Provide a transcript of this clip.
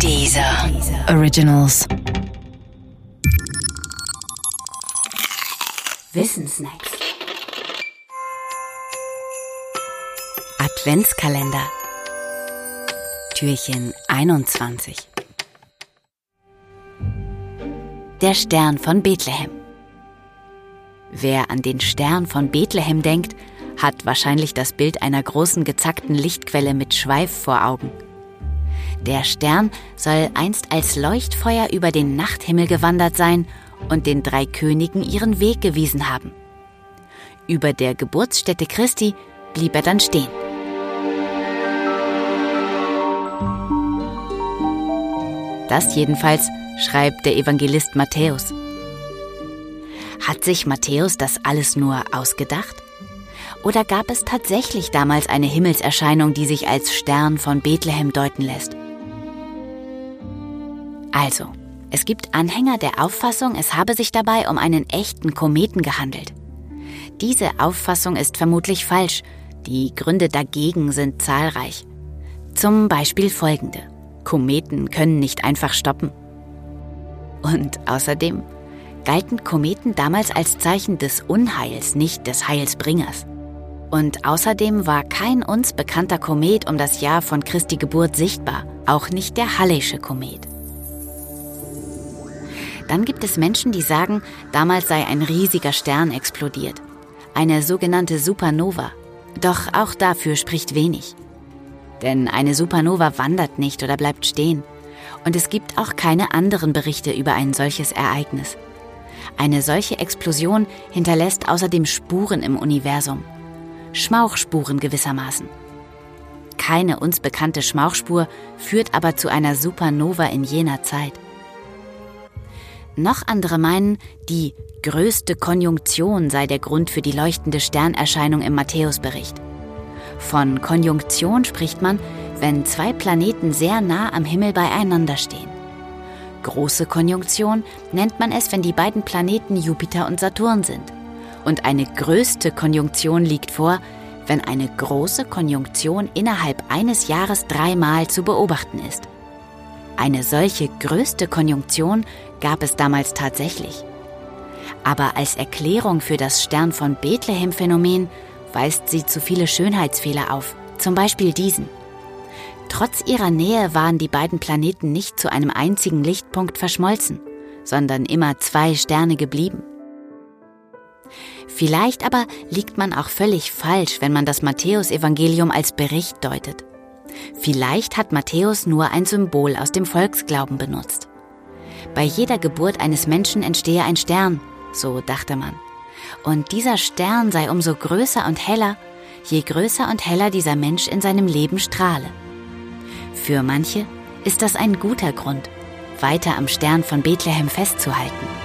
Dieser Originals. Wissensnacks. Adventskalender. Türchen 21. Der Stern von Bethlehem. Wer an den Stern von Bethlehem denkt, hat wahrscheinlich das Bild einer großen gezackten Lichtquelle mit Schweif vor Augen. Der Stern soll einst als Leuchtfeuer über den Nachthimmel gewandert sein und den drei Königen ihren Weg gewiesen haben. Über der Geburtsstätte Christi blieb er dann stehen. Das jedenfalls schreibt der Evangelist Matthäus. Hat sich Matthäus das alles nur ausgedacht? Oder gab es tatsächlich damals eine Himmelserscheinung, die sich als Stern von Bethlehem deuten lässt? Also, es gibt Anhänger der Auffassung, es habe sich dabei um einen echten Kometen gehandelt. Diese Auffassung ist vermutlich falsch. Die Gründe dagegen sind zahlreich. Zum Beispiel folgende. Kometen können nicht einfach stoppen. Und außerdem galten Kometen damals als Zeichen des Unheils, nicht des Heilsbringers. Und außerdem war kein uns bekannter Komet um das Jahr von Christi Geburt sichtbar, auch nicht der Hallesche Komet. Dann gibt es Menschen, die sagen, damals sei ein riesiger Stern explodiert. Eine sogenannte Supernova. Doch auch dafür spricht wenig. Denn eine Supernova wandert nicht oder bleibt stehen. Und es gibt auch keine anderen Berichte über ein solches Ereignis. Eine solche Explosion hinterlässt außerdem Spuren im Universum. Schmauchspuren gewissermaßen. Keine uns bekannte Schmauchspur führt aber zu einer Supernova in jener Zeit. Noch andere meinen, die größte Konjunktion sei der Grund für die leuchtende Sternerscheinung im Matthäusbericht. Von Konjunktion spricht man, wenn zwei Planeten sehr nah am Himmel beieinander stehen. Große Konjunktion nennt man es, wenn die beiden Planeten Jupiter und Saturn sind. Und eine größte Konjunktion liegt vor, wenn eine große Konjunktion innerhalb eines Jahres dreimal zu beobachten ist. Eine solche größte Konjunktion gab es damals tatsächlich. Aber als Erklärung für das Stern von Bethlehem-Phänomen weist sie zu viele Schönheitsfehler auf, zum Beispiel diesen. Trotz ihrer Nähe waren die beiden Planeten nicht zu einem einzigen Lichtpunkt verschmolzen, sondern immer zwei Sterne geblieben. Vielleicht aber liegt man auch völlig falsch, wenn man das Matthäusevangelium als Bericht deutet. Vielleicht hat Matthäus nur ein Symbol aus dem Volksglauben benutzt. Bei jeder Geburt eines Menschen entstehe ein Stern, so dachte man. Und dieser Stern sei umso größer und heller, je größer und heller dieser Mensch in seinem Leben strahle. Für manche ist das ein guter Grund, weiter am Stern von Bethlehem festzuhalten.